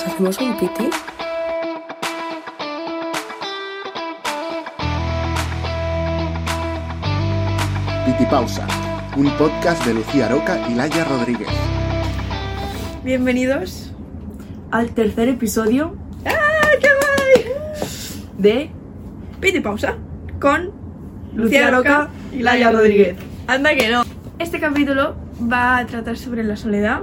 ¿Nos hacemos un piti? Piti Pausa, un podcast de Lucía Roca y Laia Rodríguez. Bienvenidos. al tercer episodio ¡Ah, qué guay! de Piti pausa con Lucía Roca y Laia Rodríguez. Anda que no. Este capítulo va a tratar sobre la soledad.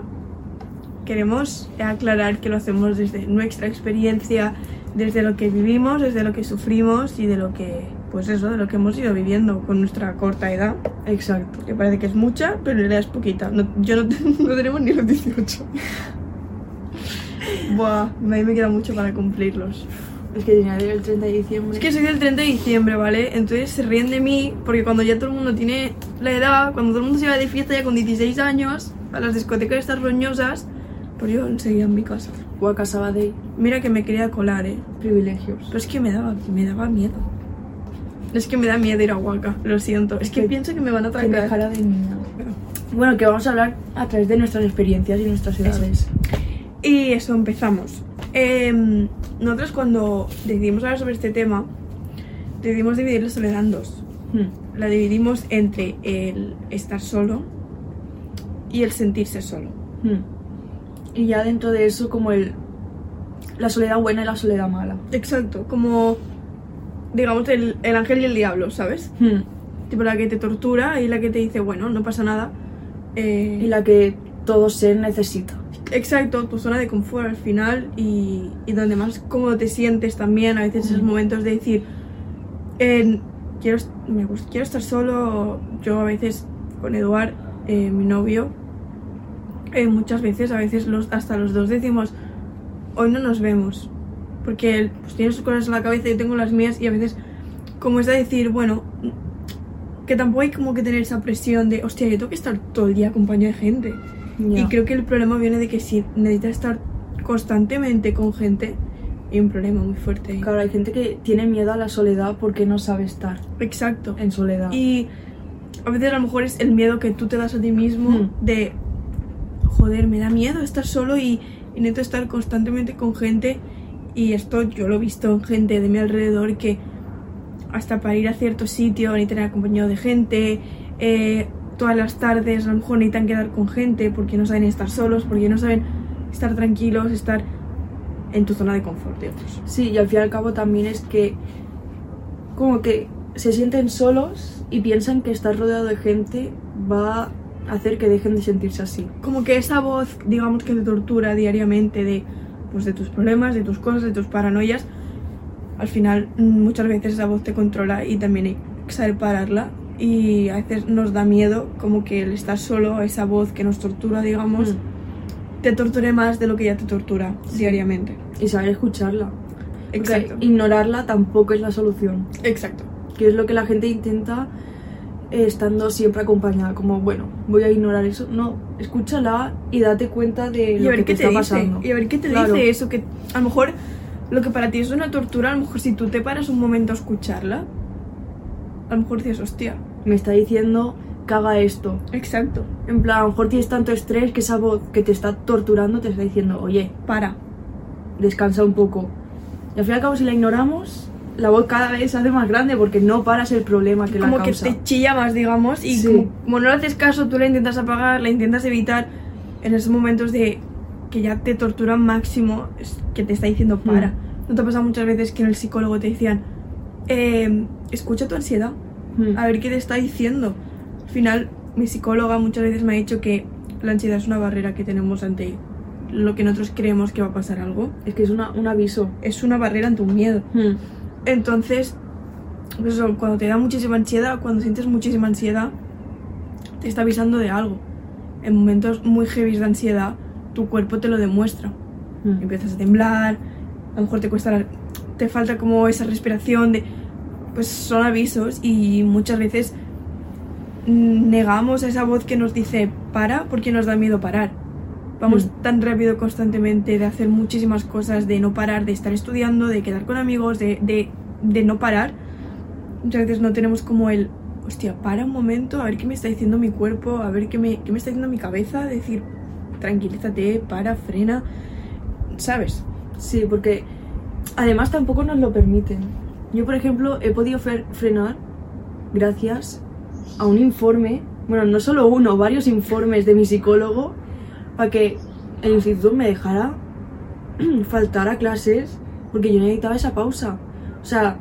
Queremos aclarar que lo hacemos desde nuestra experiencia, desde lo que vivimos, desde lo que sufrimos y de lo que, pues eso, de lo que hemos ido viviendo con nuestra corta edad. Exacto. Que parece que es mucha, pero en realidad es poquita. No- yo no, no tenemos ni los 18. Buah, a mí me queda mucho para cumplirlos. Es que tenía el 30 de diciembre. Es que soy del 30 de diciembre, ¿vale? Entonces se ríen de mí porque cuando ya todo el mundo tiene la edad, cuando todo el mundo se va de fiesta ya con 16 años, a las discotecas estas roñosas, pues yo seguía en mi casa. Huaca Sabadell, Mira que me quería colar, ¿eh? privilegios. Pero es que me daba, me daba miedo. Es que me da miedo ir a Huaca, lo siento. Es que Que- pienso que me van a Que atracar. dejara de niña. Bueno, que vamos a hablar a través de nuestras experiencias y nuestras edades. Y eso, empezamos. Em, nosotros cuando decidimos hablar sobre este tema, decidimos dividir la soledad en dos. Hmm. La dividimos entre el estar solo y el sentirse solo. Hmm. Y ya dentro de eso como el la soledad buena y la soledad mala. Exacto, como digamos el, el ángel y el diablo, ¿sabes? Hmm. Tipo la que te tortura y la que te dice, bueno, no pasa nada. Eh, Y la que todo ser necesita. Exacto, tu zona de confort al final y, y donde más cómodo te sientes también. A veces esos Ujú. momentos de decir, eh, quiero, me gust- quiero estar solo. Yo a veces con Eduard, eh, mi novio, eh, muchas veces, a veces los, hasta los dos decimos, hoy no nos vemos. Porque él pues, tiene sus cosas en la cabeza y yo tengo las mías y a veces como es de decir, bueno, que tampoco hay como que tener esa presión de, hostia, yo tengo que estar todo el día acompañado de gente. Ya. Y creo que el problema viene de que si necesitas estar constantemente con gente, hay un problema muy fuerte ahí. Claro, hay gente que tiene miedo a la soledad porque no sabe estar Exacto. en soledad. Y a veces a lo mejor es el miedo que tú te das a ti mismo Hmm. de, joder, me da miedo estar solo y, y necesito estar constantemente con gente. Y esto yo lo he visto en gente de mi alrededor que hasta para ir a cierto sitio necesitan acompañado de gente. eh, todas las tardes a lo mejor necesitan quedar con gente porque no saben estar solos, porque no saben estar tranquilos, estar en tu zona de confort, digamos. Sí, y al fin y al cabo también es que como que se sienten solos y piensan que estar rodeado de gente va hacer que dejen de sentirse así. como que esa voz, digamos que te tortura diariamente de, pues, de tus problemas, de tus cosas, de tus paranoias, al final muchas veces esa voz te controla y también hay que saber pararla y a veces nos da miedo como que el estar solo, esa voz que nos tortura, digamos, Mm. te torture más de lo que ya te tortura diariamente. Y saber escucharla. Exacto. Porque ignorarla tampoco es la solución. Exacto. Que es lo que la gente intenta estando siempre acompañada. Como, bueno, voy a ignorar eso. No, escúchala y date cuenta de lo que te, te, está dice. pasando. Y a ver qué te Claro. dice eso, que a lo mejor lo que para ti es una tortura, a lo mejor si tú te paras un momento a escucharla, a lo mejor dices, hostia. Me está diciendo que haga esto. Exacto. En plan, a lo mejor tienes tanto estrés que esa voz que te está torturando te está diciendo, oye, Para. descansa un poco. Y al fin y al cabo, si la ignoramos, la voz cada vez se hace más grande porque no paras el problema que como la que causa. te chilla más, digamos, y Sí. como, como no le haces caso, tú la intentas apagar, la intentas evitar en esos momentos de que ya te torturan máximo, es que te está diciendo para. Mm. ¿No te ha pasado muchas veces que en el psicólogo te decían, "Eh, escucha tu ansiedad, Mm. a ver qué te está diciendo? Al final, mi psicóloga muchas veces me ha dicho que la ansiedad es una barrera que tenemos ante lo que nosotros creemos que va a pasar algo. Es que es una, un aviso. Es una barrera ante un miedo. Mm. Entonces, pues eso, cuando te da muchísima ansiedad, cuando sientes muchísima ansiedad, te está avisando de algo. En momentos muy heavy de ansiedad, tu cuerpo te lo demuestra. Mm. Empiezas a temblar, a lo mejor te cuesta, la- te falta como esa respiración de, pues son avisos y muchas veces negamos esa voz que nos dice para porque nos da miedo parar. Vamos Mm. tan rápido constantemente de hacer muchísimas cosas, de no parar, de estar estudiando, de quedar con amigos, de, de, de no parar. Muchas veces no tenemos como el, hostia, para un momento, a ver qué me está diciendo mi cuerpo, a ver qué me, qué me está diciendo mi cabeza, decir, tranquilízate, para, frena. ¿sabes? Sí, porque además tampoco nos lo permiten. Yo, por ejemplo, he podido fre- frenar gracias a un informe, bueno, no solo uno, varios informes de mi psicólogo, para que el instituto me dejara faltar a clases, porque yo necesitaba esa pausa. O sea,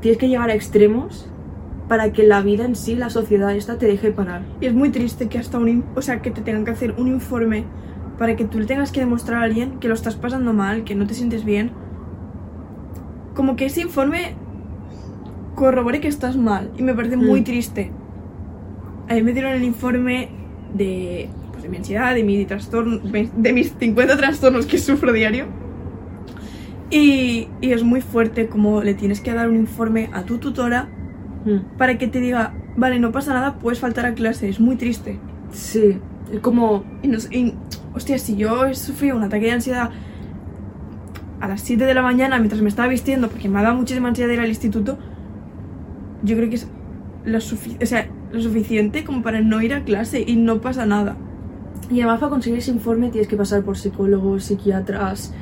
tienes que llegar a extremos para que la vida en sí, la sociedad esta, te deje parar. Y es muy triste que hasta un... O sea, que te tengan que hacer un informe para que tú le tengas que demostrar a alguien que lo estás pasando mal, que no te sientes bien. Como que ese informe corrobore que estás mal. Y me parece muy Mm. triste. A mí me dieron el informe de, pues, de mi ansiedad, de mi trastorno, de mis 50 trastornos que sufro diario. Y, y es muy fuerte como le tienes que dar un informe a tu tutora Mm. para que te diga, vale, no pasa nada, puedes faltar a clase. Es muy triste. Sí, como... Y, nos- y, hostia, si yo he sufrido un ataque de ansiedad a las 7 de la mañana mientras me estaba vistiendo, porque me ha dado muchísima ansiedad ir al instituto, yo creo que es lo, o sea, lo suficiente como para no ir a clase y no pasa nada. Y además para conseguir ese informe tienes que pasar por psicólogos, psiquiatras,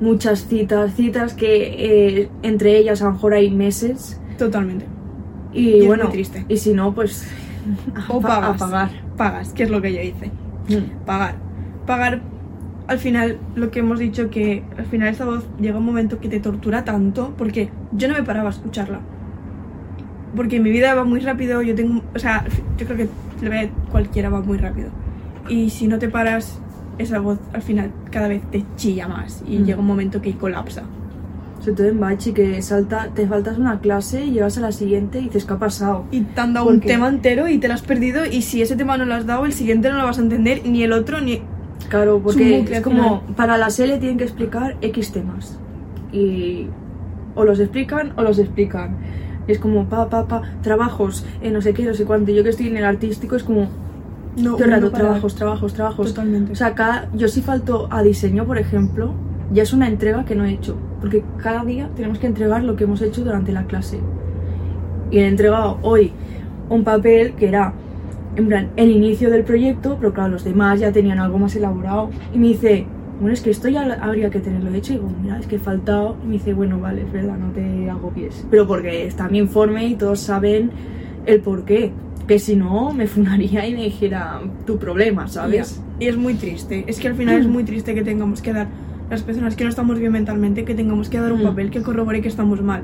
muchas citas, citas que eh, entre ellas a lo mejor hay meses. Totalmente. Y, Y es bueno, muy triste. y si no, pues a, O pa- a pagas. pagar. Pagas, que es lo que yo hice. Mm. Pagar. Pagar, al final, lo que hemos dicho, que al final esta voz llega un momento que te tortura tanto, porque yo no me paraba a escucharla. Porque mi vida va muy rápido, yo tengo, o sea, yo creo que cualquiera va muy rápido. Y si no te paras, esa voz al final cada vez te chilla más y Mm. llega un momento que colapsa. Sobre todo en Bachi, que salta, te faltas una clase y llegas a la siguiente y dices, ¿qué ha pasado? Y te han dado ¿Por un qué? tema entero y te lo has perdido y si ese tema no lo has dado, el siguiente no lo vas a entender, ni el otro, ni... Claro, porque es como, para la SELE tienen que explicar X temas. Y o los explican o los explican. Es como, pa, pa, pa, trabajos, eh, no sé qué, no sé cuánto. Yo que estoy en el artístico es como, No, todo el rato, para- trabajos, trabajos, trabajos. Totalmente. O sea, cada, yo si falto a diseño, por ejemplo, ya es una entrega que no he hecho. Porque cada día tenemos que entregar lo que hemos hecho durante la clase. Y he entregado hoy un papel que era, en plan, el inicio del proyecto, pero claro, los demás ya tenían algo más elaborado. Y me dice, bueno, es que esto ya habría que tenerlo hecho. Y digo, mira, es que he faltado. Y me dice, bueno, vale, es verdad, no te agobies. Pero porque está mi informe y todos saben el por qué. Que si no, me funaría y me dijera, tu problema, ¿sabes? Y es muy triste. Es que al final es muy triste que tengamos que dar, las personas que no estamos bien mentalmente, que tengamos que dar un Mm. papel que corrobore que estamos mal.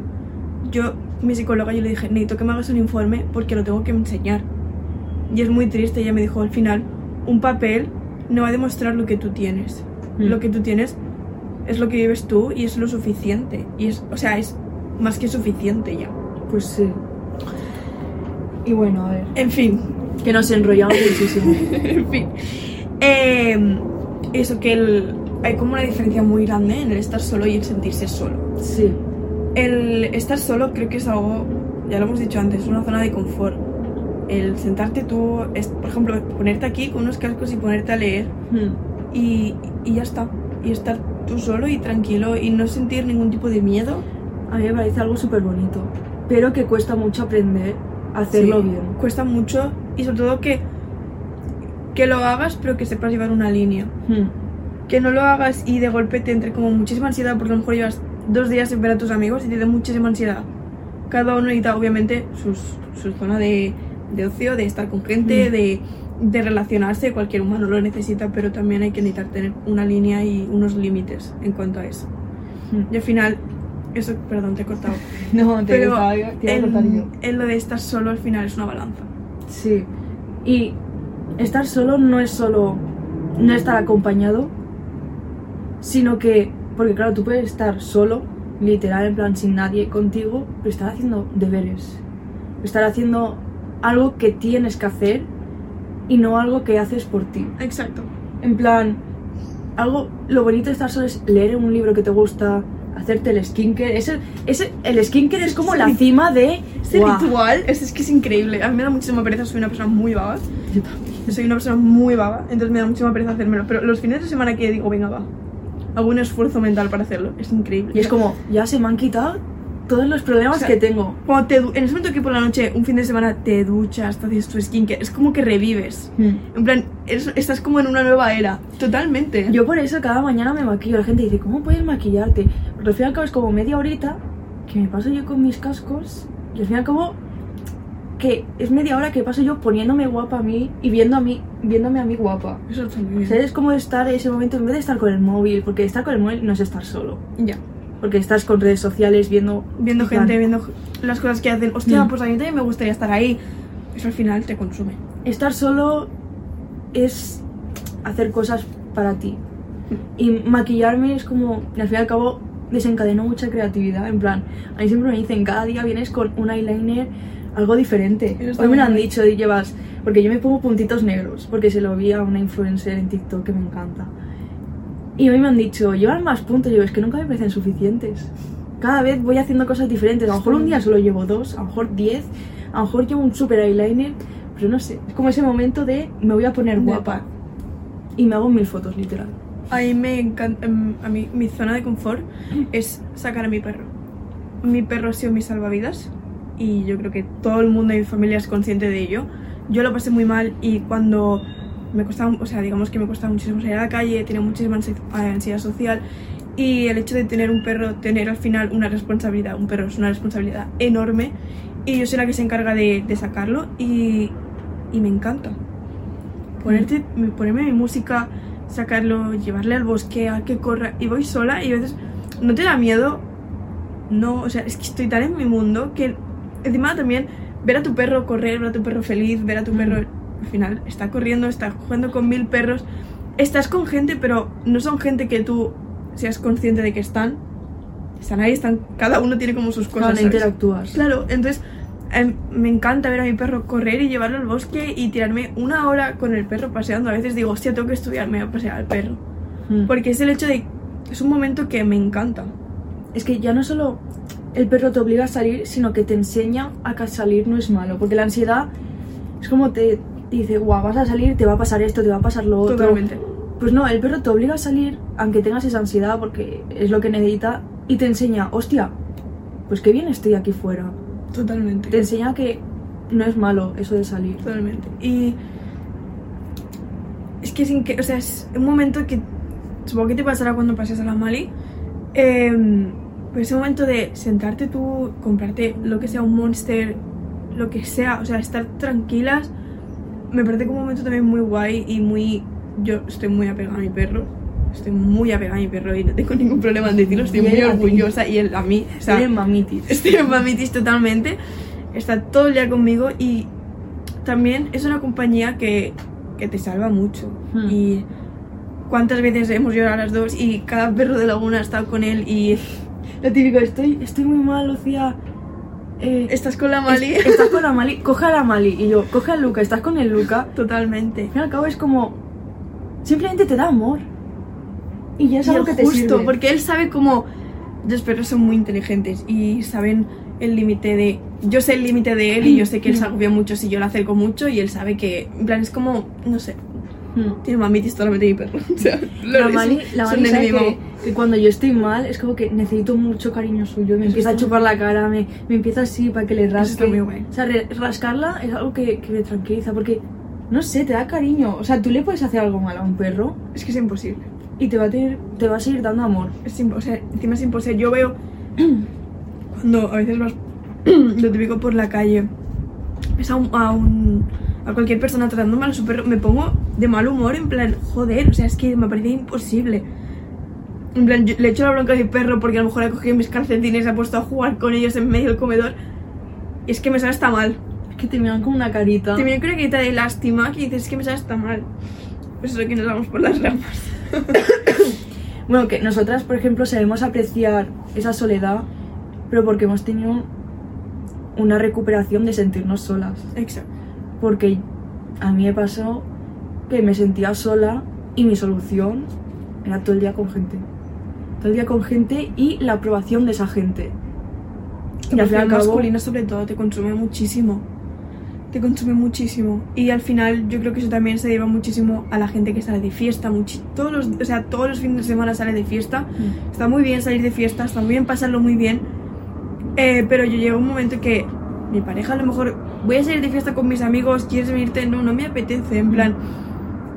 Yo, mi psicóloga, yo le dije, necesito que me hagas un informe porque lo tengo que enseñar. Y es muy triste. Ella me dijo, al final, un papel no va a demostrar lo que tú tienes. Mm. Lo que tú tienes es lo que vives tú y es lo suficiente. Y es, o sea, es más que suficiente ya. Pues sí. Y bueno, a ver. En fin, Que nos enrollamos muchísimo. en fin. Eh, eso que el- hay como una diferencia muy grande en el estar solo y el sentirse solo. Sí. El estar solo creo que es algo, ya lo hemos dicho antes, una zona de confort. El sentarte tú, es, por ejemplo, ponerte aquí con unos cascos y ponerte a leer Hmm. y, y ya está. Y estar tú solo y tranquilo y no sentir ningún tipo de miedo. A mí me parece algo súper bonito. Pero que cuesta mucho aprender hacerlo Sí, bien. Cuesta mucho y sobre todo que, que lo hagas pero que sepas llevar una línea. Hmm. que no lo hagas y de golpe te entre como muchísima ansiedad porque a lo mejor llevas dos días sin ver a tus amigos y te da muchísima ansiedad. Cada uno necesita obviamente sus, su zona de, de ocio, de estar con gente, Mm. de, de relacionarse, cualquier humano lo necesita, pero también hay que necesitar tener una línea y unos límites en cuanto a eso. Hmm. Y al final, eso, perdón, te he cortado, No, te pero estaba- te cortar yo. lo de estar solo al final es una balanza. Sí. Y estar solo no es solo no estar acompañado, sino que, porque claro, tú puedes estar solo, literal, en plan sin nadie contigo, pero estar haciendo deberes. Estar haciendo algo que tienes que hacer y no algo que haces por ti. Exacto. En plan, algo, lo bonito de estar solo es leer un libro que te gusta, hacerte el skincare. Ese, ese, el skincare es como la cima de... Este ritual es, es que es increíble. A mí me da muchísima pereza, soy una persona muy vaga. Yo también. Soy una persona muy vaga, entonces me da muchísima pereza hacérmelo. Pero los fines de semana que digo, venga, va, hago un esfuerzo mental para hacerlo, es increíble. Y es como, ya se me han quitado todos los problemas O sea, que tengo. Cuando te en ese momento que por la noche, un fin de semana, te duchas, te haces tu skincare, es como que revives. En plan, eres- estás como en una nueva era. Totalmente. Yo por eso cada mañana me maquillo. La gente dice, ¿cómo puedes maquillarte? Pero al fin y al cabo es como media horita que me paso yo con mis cascos y al fin y al cabo que es media hora que paso yo poniéndome guapa a mí y viendo a mí, viéndome a mí guapa. Eso muy O sea, es como estar en ese momento en vez de estar con el móvil, porque estar con el móvil no es estar solo. Ya. Porque estás con redes sociales viendo... Viendo en plan, gente, viendo las cosas que hacen. Hostia, Mm. pues a mí también me gustaría estar ahí. Eso al final te consume. Estar solo es hacer cosas para ti. Y maquillarme es como, al fin y al cabo, desencadenó mucha creatividad. En plan, a mí siempre me dicen, cada día vienes con un eyeliner, algo diferente. Hoy me lo han dicho y llevas, porque yo me pongo puntitos negros, porque se lo vi a una influencer en TikTok que me encanta. Y hoy me han dicho, llevan más puntos. Y yo, es que nunca me parecen suficientes. Cada vez voy haciendo cosas diferentes. A lo mejor un día solo llevo dos, a lo mejor diez, a lo mejor llevo un super eyeliner, pero no sé. Es como ese momento de me voy a poner guapa. Y me hago mil fotos, literal. A mí me encanta. em, A mí, mi zona de confort es sacar a mi perro. Mi perro ha sido mi salvavidas. Y yo creo que todo el mundo de mi familia es consciente de ello. Yo lo pasé muy mal y cuando me costaba, o sea, digamos que me costaba muchísimo salir a la calle, tenía muchísima ansi- ansiedad social y el hecho de tener un perro, tener al final una responsabilidad, un perro es una responsabilidad enorme y yo soy la que se encarga de, de sacarlo y, y me encanta. Ponerte, ponerme mi música, sacarlo, llevarle al bosque, a que corra y voy sola y a veces no te da miedo, no, o sea, es que estoy tan en mi mundo que encima también ver a tu perro correr, ver a tu perro feliz, ver a tu perro al final está corriendo, está jugando con mil perros, estás con gente, pero no son gente que tú seas consciente de que están, están ahí, están, cada uno tiene como sus cosas. ¿sabes? interactúas. Claro, entonces em, me encanta ver a mi perro correr y llevarlo al bosque y tirarme una hora con el perro paseando. A veces digo, hostia, tengo que estudiarme a pasear al perro. Mm. Porque es el hecho de. Es un momento que me encanta. Es que ya no solo el perro te obliga a salir, sino que te enseña a que salir no es malo. Porque la ansiedad es como te dice, guau, vas a salir, te va a pasar esto, te va a pasar lo otro. Totalmente. Pues no, el perro te obliga a salir, aunque tengas esa ansiedad, porque es lo que necesita, y te enseña, hostia, pues qué bien estoy aquí fuera. Totalmente. Te enseña que no es malo eso de salir. Totalmente. Y. Es que sin que. O sea, es un momento que. Supongo que te pasará cuando pases a la Mali. Eh, pues ese momento de sentarte tú, comprarte lo que sea un monster, lo que sea, o sea, estar tranquilas. Me parece como un momento también muy guay y muy. Yo estoy muy apegada a mi perro. Estoy muy apegada a mi perro y no tengo ningún problema en decirlo. Estoy Y muy orgullosa y él a mí. O sea, Eres mamitis. Estoy en mamitis totalmente. Está todo el día conmigo y también es una compañía que, que te salva mucho. Hmm. Y cuántas veces hemos llorado las dos y cada perro de Laguna ha estado con él y Lo típico, estoy, estoy muy mal, Lucía. Eh, estás con la Mali. es- estás con la Mali, coge a la Mali. Y yo, coge a Luca, estás con el Luca. Totalmente. Al fin y al cabo es como. Simplemente te da amor. Y ya es Y algo que te justo, sirve. porque él sabe cómo los perros son muy inteligentes y saben el límite de... Yo sé el límite de él y yo sé que él se agobia mucho si yo le acerco mucho y él sabe que... En plan, es como... No sé. Hmm. Tiene mamitis solamente mi perro. O sea, La Mali, la Mali sabe que, que cuando yo estoy mal es como que necesito mucho cariño suyo. Me empieza a chupar la cara, me, me empieza así para que le rasque. está muy guay. O sea, rascarla es algo que, que me tranquiliza porque, no sé, te da cariño. O sea, tú le puedes hacer algo mal a un perro Es que es imposible. y te va a, tener, te va a seguir dando amor. Es o sea, encima es imposible. Yo veo cuando a veces vas lo típico por la calle, ves a, un, a, un- a cualquier persona tratando mal a su perro, me pongo de mal humor en plan, joder, o sea, es que me parece imposible. En plan, yo le echo la bronca a mi perro porque a lo mejor ha cogido mis calcetines y se ha puesto a jugar con ellos en medio del comedor. Y es que me sabe hasta mal. Es que te miran con una carita. Te viene una carita de lástima que dices, es que me sabe hasta mal. Pues eso que nos vamos por las ramas. Bueno, que nosotras, por ejemplo, sabemos apreciar esa soledad, pero porque hemos tenido una recuperación de sentirnos solas. Exacto. Porque a mí me pasó que me sentía sola y mi solución era todo el día con gente. Todo el día con gente y la aprobación de esa gente. Y al fin y al aprobación cabo, masculina sobre todo te consume muchísimo. Te consume muchísimo. Y al final yo creo que eso también se debe muchísimo a la gente que sale de fiesta. todos los, o sea, todos los fines de semana sale de fiesta. Mm. Está muy bien salir de fiesta, está muy bien pasarlo muy bien. Eh, pero yo llego a un momento que mi pareja a lo mejor voy a salir de fiesta con mis amigos, ¿quieres venirte? No, no me apetece, en plan.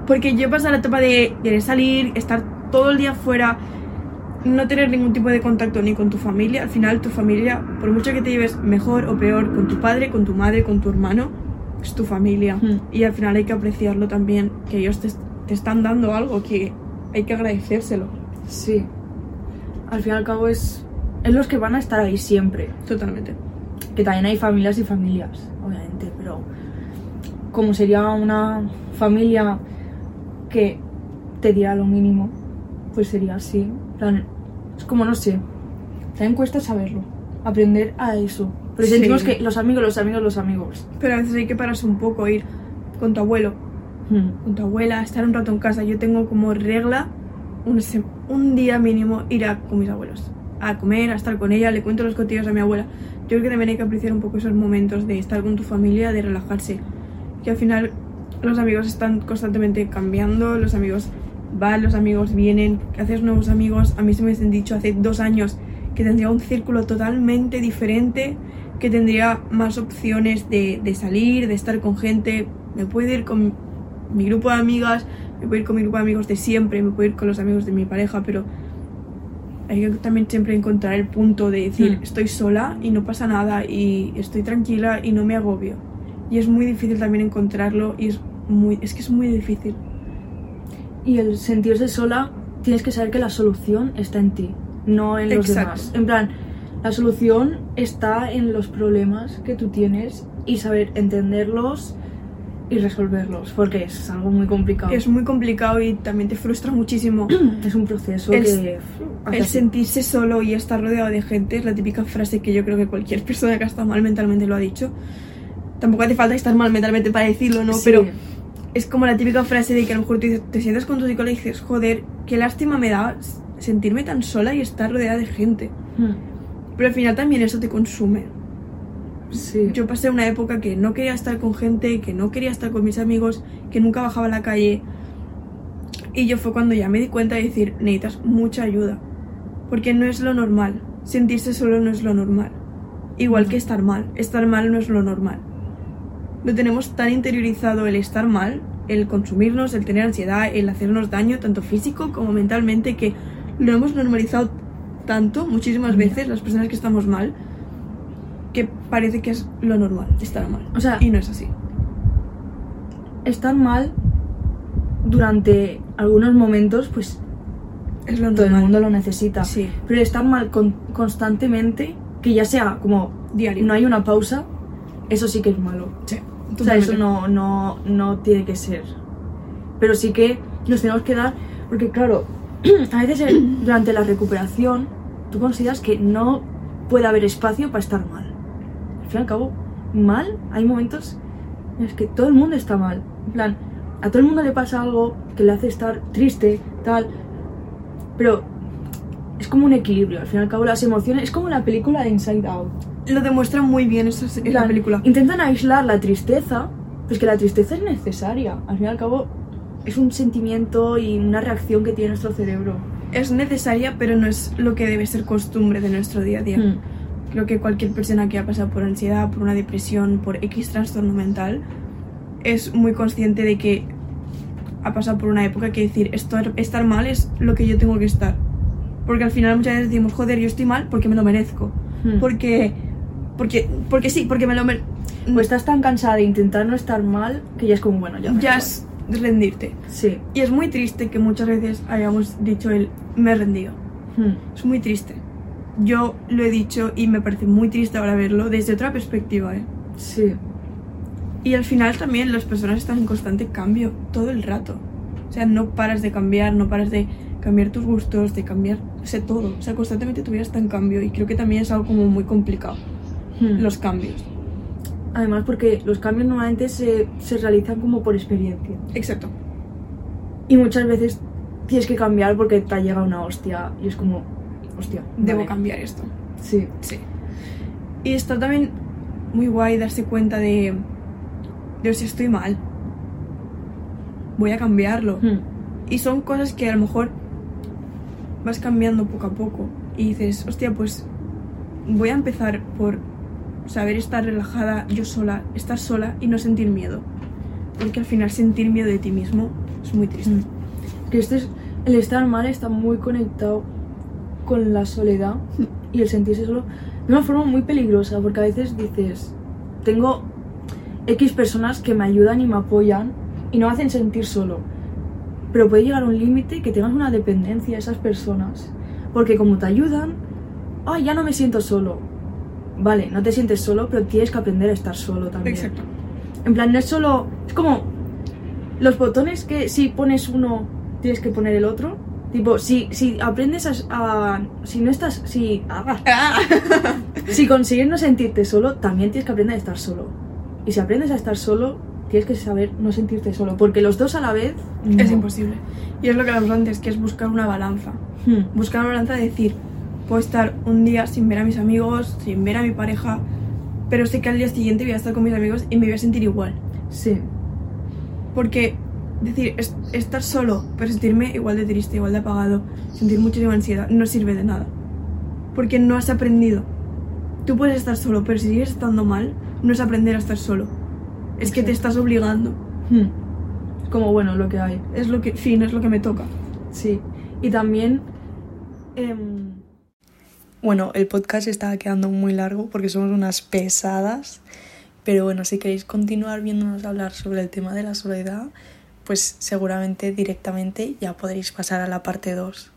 Porque yo he pasado la etapa de querer salir, estar todo el día fuera, no tener ningún tipo de contacto ni con tu familia. Al final, tu familia, por mucho que te lleves mejor o peor con tu padre, con tu madre, con tu hermano, es tu familia. Hmm. Y al final hay que apreciarlo también, que ellos te, te están dando algo que hay que agradecérselo. Sí. Al fin y al cabo es, es los que van a estar ahí siempre. Totalmente. Que también hay familias y familias, obviamente, pero como sería una familia que te diera lo mínimo, pues sería así. Plan, Es como, no sé, también cuesta saberlo, aprender a eso. Pero Sí. sentimos que los amigos, los amigos, los amigos. Pero a veces hay que pararse un poco, ir con tu abuelo, Hmm. con tu abuela, estar un rato en casa. Yo tengo como regla un, un día mínimo ir a con mis abuelos. A comer, a estar con ella, le cuento los cotillos a mi abuela. Yo creo que también hay que apreciar un poco esos momentos de estar con tu familia, de relajarse. Que al final los amigos están constantemente cambiando, los amigos van, los amigos vienen, haces nuevos amigos. A mí se me han dicho hace dos años que tendría un círculo totalmente diferente, que tendría más opciones de, de salir, de estar con gente. Me puedo ir con mi grupo de amigas, me puedo ir con mi grupo de amigos de siempre, me puedo ir con los amigos de mi pareja, pero hay que también siempre encontrar el punto de decir, Hmm. estoy sola y no pasa nada y estoy tranquila y no me agobio. Y es muy difícil también encontrarlo y es muy es que es muy difícil. Y el sentirse sola, tienes que saber que la solución está en ti, no en los Exacto. demás. En plan, la solución está en los problemas que tú tienes y saber entenderlos y resolverlos, porque es algo muy complicado. Es muy complicado y también te frustra muchísimo. Es un proceso El- que El sentirse solo y estar rodeado de gente es la típica frase que yo creo que cualquier persona que ha estado mal mentalmente lo ha dicho. Tampoco hace falta estar mal mentalmente para decirlo, ¿no? Sí. Pero es como la típica frase de que a lo mejor dices- te sientas con tu psicólogo y dices, joder, qué lástima me da sentirme tan sola y estar rodeada de gente. Hmm, Pero al final también eso te consume. Sí. Yo pasé una época que no quería estar con gente, que no quería estar con mis amigos, que nunca bajaba a la calle. Y yo fue cuando ya me di cuenta de decir, necesitas mucha ayuda. Porque no es lo normal. Sentirse solo no es lo normal. Igual que estar mal. Estar mal no es lo normal. Lo tenemos tan interiorizado el estar mal, el consumirnos, el tener ansiedad, el hacernos daño, tanto físico como mentalmente, que lo hemos normalizado tanto, muchísimas veces, las personas que estamos mal, que parece que es lo normal, estar mal. O sea, Y no es así. estar mal durante algunos momentos, pues Es lo todo el mundo lo necesita. Sí, Pero estar mal con- constantemente, que ya sea como diario. no hay una pausa, eso sí que es malo. Sí, O sea, eso no, no, no tiene que ser. Pero sí que nos tenemos que dar, porque claro, a veces el- durante la recuperación tú consideras que no puede haber espacio para estar mal. Al fin y al cabo, mal, hay momentos en los que todo el mundo está mal. En plan, a todo el mundo le pasa algo que le hace estar triste, tal. Pero es como un equilibrio. Al fin y al cabo, las emociones. Es como la película de Inside Out. Lo demuestra muy bien en la película. Intentan aislar la tristeza, pues que la tristeza es necesaria. Al fin y al cabo, es un sentimiento y una reacción que tiene nuestro cerebro. Es necesaria, pero no es lo que debe ser costumbre de nuestro día a día. Hmm. Creo que cualquier persona que ha pasado por ansiedad, por una depresión, por X trastorno mental, es muy consciente de que ha pasado por una época que decir, estar, estar mal es lo que yo tengo que estar. Porque al final muchas veces decimos, joder, yo estoy mal porque me lo merezco. Hmm. Porque, porque, porque sí, porque me lo merezco. O estás tan cansada de intentar no estar mal que ya es como, bueno, ya. me ya es rendirte. Sí. Y es muy triste que muchas veces hayamos dicho el me he rendido. Hmm. Es muy triste. Yo lo he dicho y me parece muy triste ahora verlo desde otra perspectiva, ¿eh? Sí. Y al final también las personas están en constante cambio todo el rato. O sea, no paras de cambiar, no paras de cambiar tus gustos, de cambiar, o sea, todo. O sea, constantemente tu vida está en cambio y creo que también es algo como muy complicado, Hmm. los cambios. Además, porque los cambios normalmente se, se realizan como por experiencia. Exacto. Y muchas veces tienes que cambiar porque te ha llegado una hostia y es como, hostia. Debo vale. cambiar esto. Sí. Sí. Y está también muy guay darse cuenta de, de si estoy mal. Voy a cambiarlo. Hmm. Y son cosas que a lo mejor vas cambiando poco a poco. Y dices, hostia, pues voy a empezar por saber estar relajada yo sola, estar sola y no sentir miedo. Porque al final sentir miedo de ti mismo es muy triste. Mm. Que este es, el estar mal está muy conectado con la soledad y el sentirse solo de una forma muy peligrosa, porque a veces dices, tengo X personas que me ayudan y me apoyan y no me hacen sentir solo. Pero puede llegar a un límite que tengas una dependencia de esas personas. Porque como te ayudan, ay, ya no me siento solo. Vale, no te sientes solo, pero tienes que aprender a estar solo también. Exacto. En plan, no es solo. Es como. Los botones que si pones uno, tienes que poner el otro. Tipo, si, si aprendes a, a- Si no estás. Si. ah, si consigues no sentirte solo, también tienes que aprender a estar solo. Y si aprendes a estar solo, tienes que saber no sentirte solo. Porque los dos a la vez. Es imposible. Y es lo que hablamos antes, que es buscar una balanza. Hmm, Buscar una balanza de decir, puedo estar un día sin ver a mis amigos, sin ver a mi pareja, pero sé que al día siguiente voy a estar con mis amigos y me voy a sentir igual. Sí. Porque, decir, es- estar solo, pero sentirme igual de triste, igual de apagado, sentir muchísima ansiedad, no sirve de nada. Porque no has aprendido. Tú puedes estar solo, pero si sigues estando mal, no es aprender a estar solo. Es que te estás obligando. Hmm. Como bueno, lo que hay. Es lo que, fin, es lo que me toca. Sí. Y también. em, Bueno, el podcast está quedando muy largo porque somos unas pesadas. Pero bueno, si queréis continuar viéndonos hablar sobre el tema de la soledad, pues seguramente directamente ya podréis pasar a la parte 2.